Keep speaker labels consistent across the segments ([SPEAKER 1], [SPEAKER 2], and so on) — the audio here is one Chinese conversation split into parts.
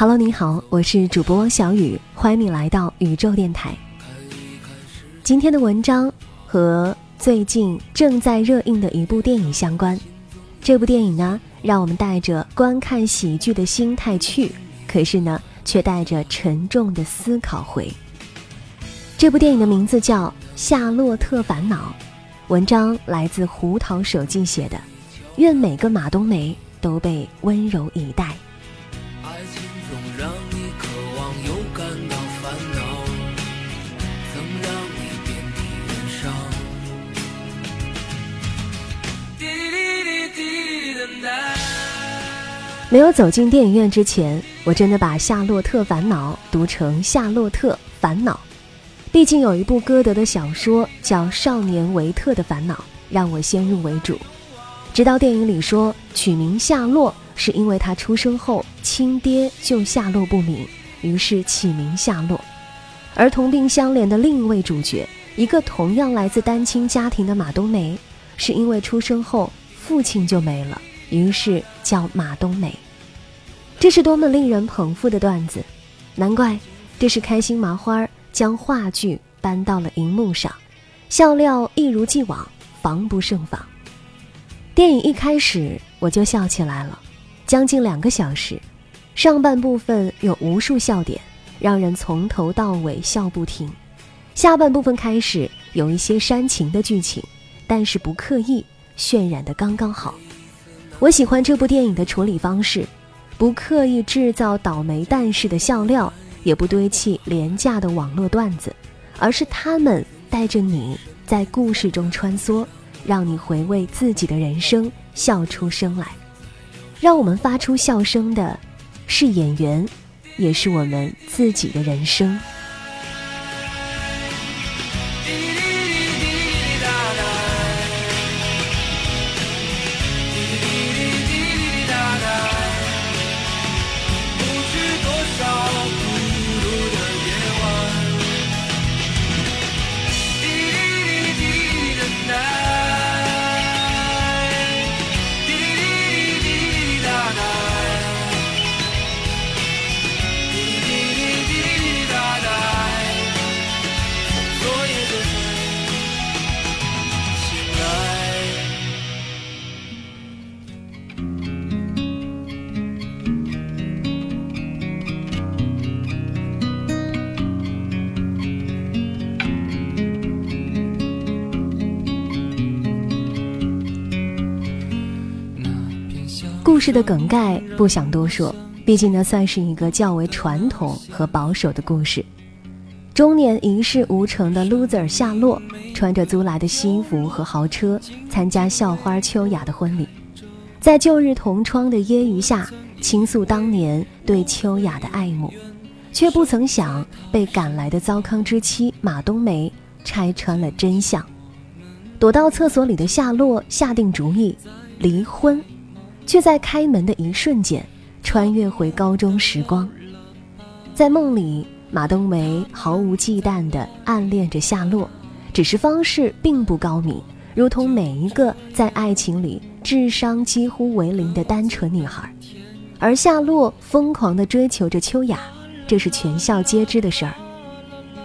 [SPEAKER 1] Hello，你好，我是主播小雨，欢迎你来到宇宙电台。今天的文章和最近正在热映的一部电影相关。这部电影呢，让我们带着观看喜剧的心态去，可是呢，却带着沉重的思考回。这部电影的名字叫《夏洛特烦恼》，文章来自胡桃手记写的。愿每个马冬梅都被温柔以待。没有走进电影院之前，我真的把《夏洛特烦恼》读成《夏洛特烦恼》，毕竟有一部歌德的小说叫《少年维特的烦恼》，让我先入为主。直到电影里说取名夏洛是因为他出生后亲爹就下落不明，于是起名夏洛。而同病相怜的另一位主角，一个同样来自单亲家庭的马冬梅，是因为出生后父亲就没了。于是叫马冬梅，这是多么令人捧腹的段子！难怪这是开心麻花将话剧搬到了荧幕上，笑料一如既往，防不胜防。电影一开始我就笑起来了，将近两个小时，上半部分有无数笑点，让人从头到尾笑不停；下半部分开始有一些煽情的剧情，但是不刻意，渲染的刚刚好。我喜欢这部电影的处理方式，不刻意制造倒霉蛋式的笑料，也不堆砌廉价的网络段子，而是他们带着你在故事中穿梭，让你回味自己的人生，笑出声来。让我们发出笑声的，是演员，也是我们自己的人生。事的梗概不想多说，毕竟呢算是一个较为传统和保守的故事。中年一事无成的 loser 夏洛，穿着租来的西服和豪车参加校花秋雅的婚礼，在旧日同窗的揶揄下倾诉当年对秋雅的爱慕，却不曾想被赶来的糟糠之妻马冬梅拆穿了真相。躲到厕所里的夏洛下定主意离婚。却在开门的一瞬间，穿越回高中时光。在梦里，马冬梅毫无忌惮地暗恋着夏洛，只是方式并不高明，如同每一个在爱情里智商几乎为零的单纯女孩。而夏洛疯狂地追求着秋雅，这是全校皆知的事儿。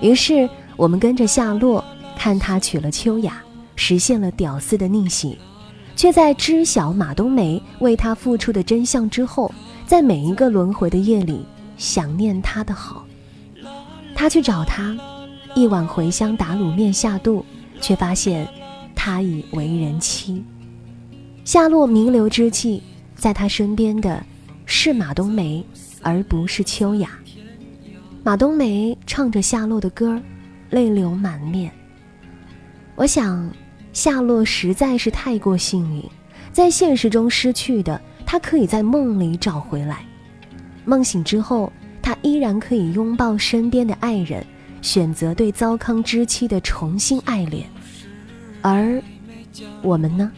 [SPEAKER 1] 于是，我们跟着夏洛，看他娶了秋雅，实现了屌丝的逆袭。却在知晓马冬梅为他付出的真相之后，在每一个轮回的夜里想念他的好。他去找他，一碗茴香打卤面下肚，却发现他已为人妻。夏洛弥留之际，在他身边的是马冬梅，而不是秋雅。马冬梅唱着夏洛的歌泪流满面。我想，夏洛实在是太过幸运，在现实中失去的，他可以在梦里找回来。梦醒之后，他依然可以拥抱身边的爱人，选择对糟糠之妻的重新爱恋。而我们呢？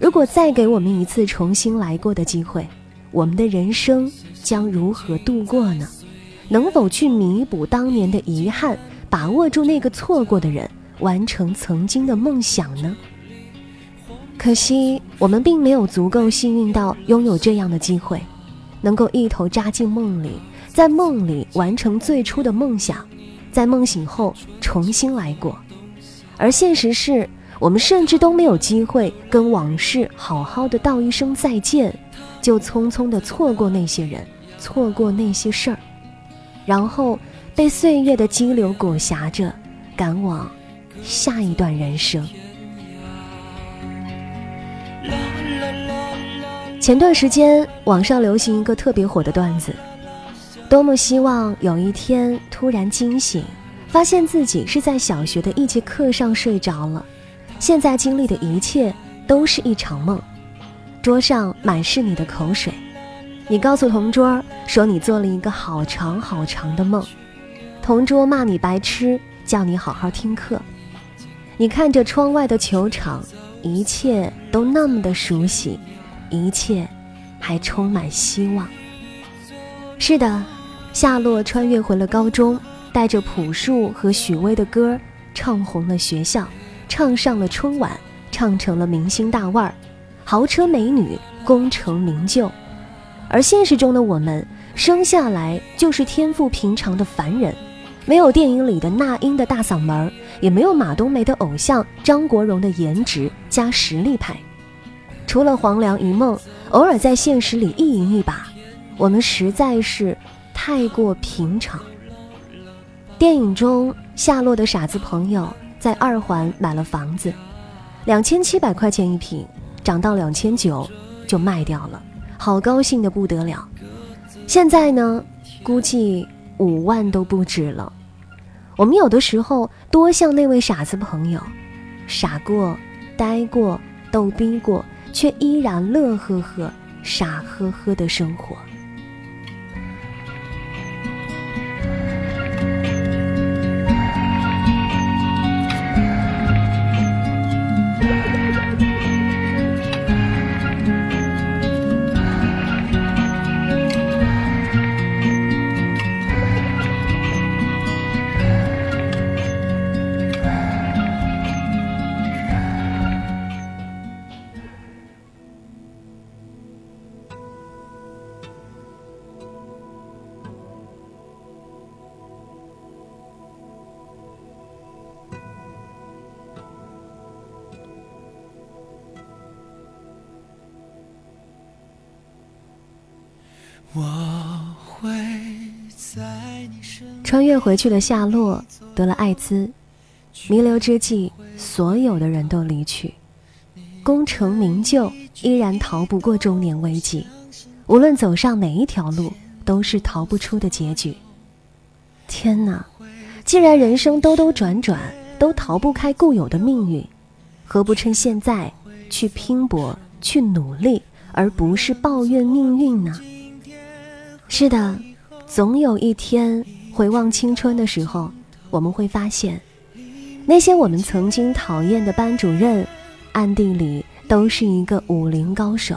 [SPEAKER 1] 如果再给我们一次重新来过的机会，我们的人生将如何度过呢？能否去弥补当年的遗憾，把握住那个错过的人，完成曾经的梦想呢？可惜我们并没有足够幸运到拥有这样的机会，能够一头扎进梦里，在梦里完成最初的梦想，在梦醒后重新来过。而现实是。我们甚至都没有机会跟往事好好的道一声再见，就匆匆的错过那些人，错过那些事儿，然后被岁月的激流裹挟着，赶往下一段人生。前段时间网上流行一个特别火的段子：多么希望有一天突然惊醒，发现自己是在小学的一节课上睡着了。现在经历的一切都是一场梦，桌上满是你的口水，你告诉同桌说你做了一个好长好长的梦，同桌骂你白痴，叫你好好听课。你看着窗外的球场，一切都那么的熟悉，一切还充满希望。是的，夏洛穿越回了高中，带着朴树和许巍的歌，唱红了学校。唱上了春晚，唱成了明星大腕儿，豪车美女，功成名就。而现实中的我们，生下来就是天赋平常的凡人，没有电影里的那英的大嗓门，也没有马冬梅的偶像张国荣的颜值加实力派。除了黄粱一梦，偶尔在现实里意淫一把，我们实在是太过平常。电影中夏洛的傻子朋友。在二环买了房子，两千七百块钱一平，涨到两千九就卖掉了，好高兴的不得了。现在呢，估计五万都不止了。我们有的时候多像那位傻子朋友，傻过、呆过、逗逼过，却依然乐呵呵、傻呵呵的生活。我会在你身穿越回去的夏洛得了艾滋，弥留之际，所有的人都离去，功成名就依然逃不过中年危机，无论走上哪一条路，都是逃不出的结局。天哪，既然人生兜兜转转都逃不开固有的命运，何不趁现在去拼搏、去努力，而不是抱怨命运呢？是的，总有一天回望青春的时候，我们会发现，那些我们曾经讨厌的班主任，暗地里都是一个武林高手；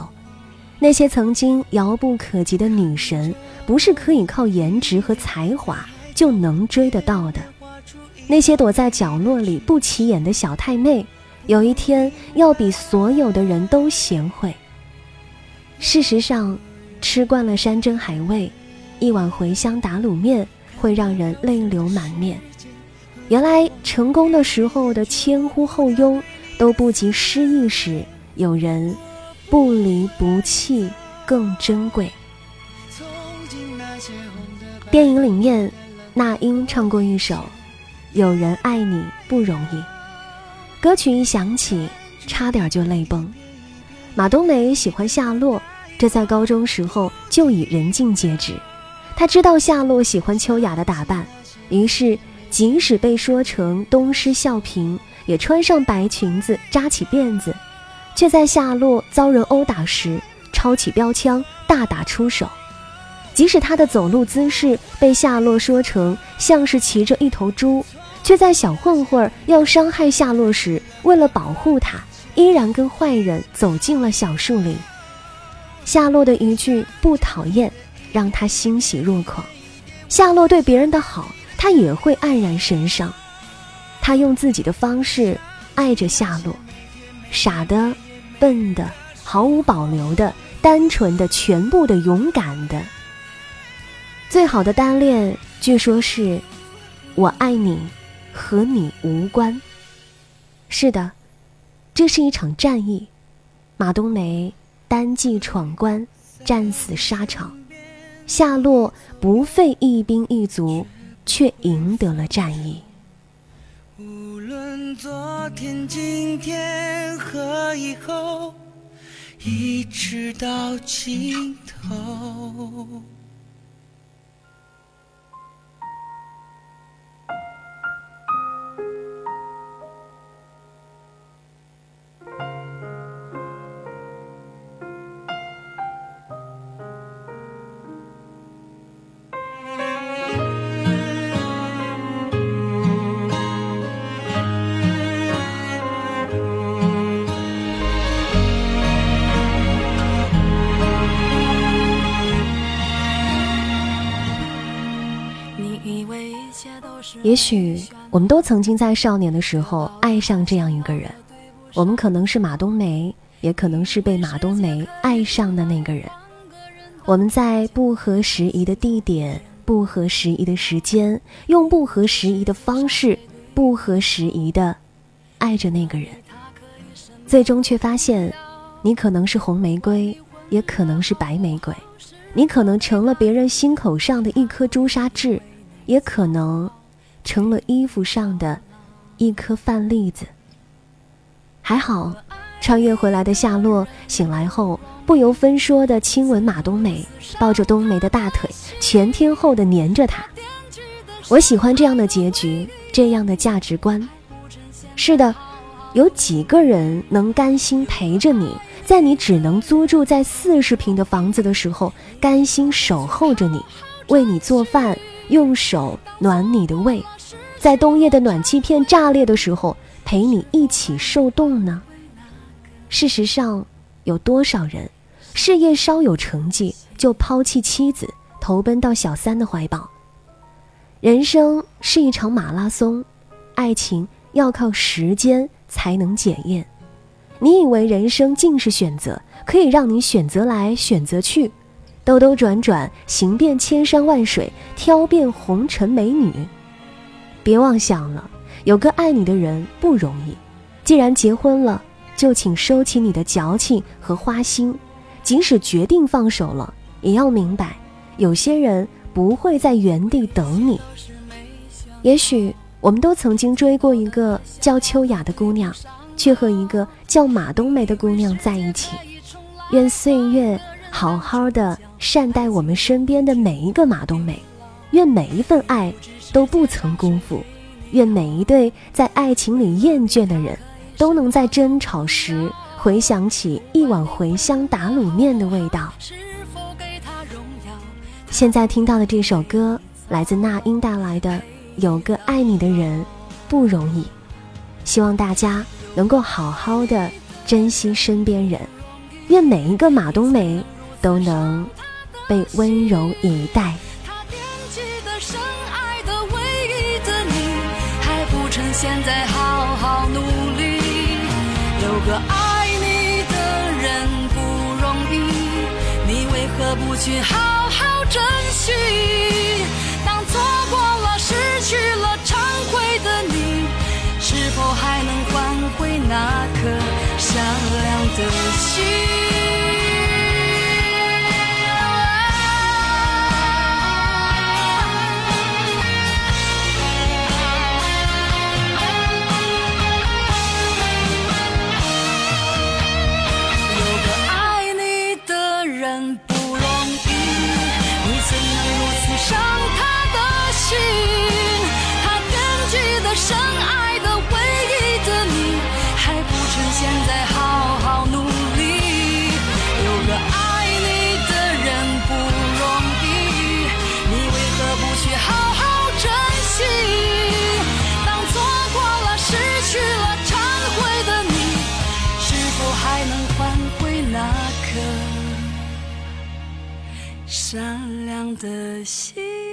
[SPEAKER 1] 那些曾经遥不可及的女神，不是可以靠颜值和才华就能追得到的；那些躲在角落里不起眼的小太妹，有一天要比所有的人都贤惠。事实上。吃惯了山珍海味，一碗茴香打卤面会让人泪流满面。原来成功的时候的前呼后拥，都不及失意时有人不离不弃更珍贵。电影里面，那英唱过一首《有人爱你不容易》，歌曲一响起，差点就泪崩。马冬梅喜欢夏洛。这在高中时候就已人尽皆知，他知道夏洛喜欢秋雅的打扮，于是即使被说成东施效颦，也穿上白裙子，扎起辫子，却在夏洛遭人殴打时，抄起标枪大打出手。即使他的走路姿势被夏洛说成像是骑着一头猪，却在小混混要伤害夏洛时，为了保护他，依然跟坏人走进了小树林。夏洛的一句不讨厌，让他欣喜若狂。夏洛对别人的好，他也会黯然神伤。他用自己的方式爱着夏洛，傻的、笨的、毫无保留的、单纯的、全部的、勇敢的。最好的单恋，据说是“我爱你，和你无关”。是的，这是一场战役，马冬梅单骑闯关，战死沙场，夏洛不费一兵一卒，却赢得了战役。无论昨天、今天和以后，一直到尽头。也许我们都曾经在少年的时候爱上这样一个人，我们可能是马冬梅，也可能是被马冬梅爱上的那个人。我们在不合时宜的地点、不合时宜的时间，用不合时宜的方式、不合时宜的爱着那个人，最终却发现，你可能是红玫瑰，也可能是白玫瑰，你可能成了别人心口上的一颗朱砂痣，也可能。成了衣服上的一颗饭粒子。还好，穿越回来的夏洛醒来后，不由分说的亲吻马冬梅，抱着冬梅的大腿，全天候的黏着她。我喜欢这样的结局，这样的价值观。是的，有几个人能甘心陪着你，在你只能租住在四十平的房子的时候，甘心守候着你，为你做饭。用手暖你的胃，在冬夜的暖气片炸裂的时候，陪你一起受冻呢。事实上，有多少人，事业稍有成绩就抛弃妻子，投奔到小三的怀抱？人生是一场马拉松，爱情要靠时间才能检验。你以为人生尽是选择，可以让你选择来选择去？兜兜转转，行遍千山万水，挑遍红尘美女。别妄想了，有个爱你的人不容易。既然结婚了，就请收起你的矫情和花心。即使决定放手了，也要明白，有些人不会在原地等你。也许我们都曾经追过一个叫秋雅的姑娘，却和一个叫马冬梅的姑娘在一起。愿岁月。好好的善待我们身边的每一个马冬梅，愿每一份爱都不曾辜负，愿每一对在爱情里厌倦的人，都能在争吵时回想起一碗茴香打卤面的味道。现在听到的这首歌来自那英带来的《有个爱你的人不容易》，希望大家能够好好的珍惜身边人，愿每一个马冬梅。都能被温柔以待。他惦记的、深爱的、唯一的你，还不趁现在好好努力。有个爱你的人不容易，你为何不去好好珍惜？当错过了、失去了、忏悔的你，是否还能换回那颗善良的心？
[SPEAKER 2] 善良的心。